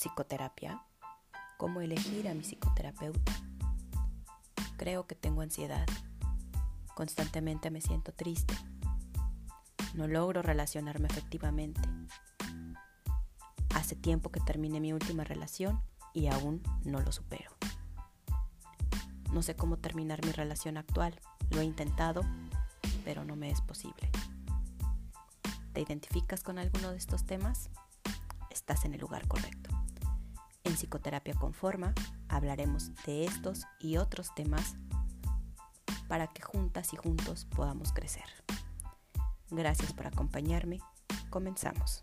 Psicoterapia. ¿Cómo elegir a mi psicoterapeuta? Creo que tengo ansiedad. Constantemente me siento triste. No logro relacionarme efectivamente. Hace tiempo que terminé mi última relación y aún no lo supero. No sé cómo terminar mi relación actual. Lo he intentado, pero no me es posible. ¿Te identificas con alguno de estos temas? Estás en el lugar correcto. Psicoterapia Conforma hablaremos de estos y otros temas para que juntas y juntos podamos crecer. Gracias por acompañarme. Comenzamos.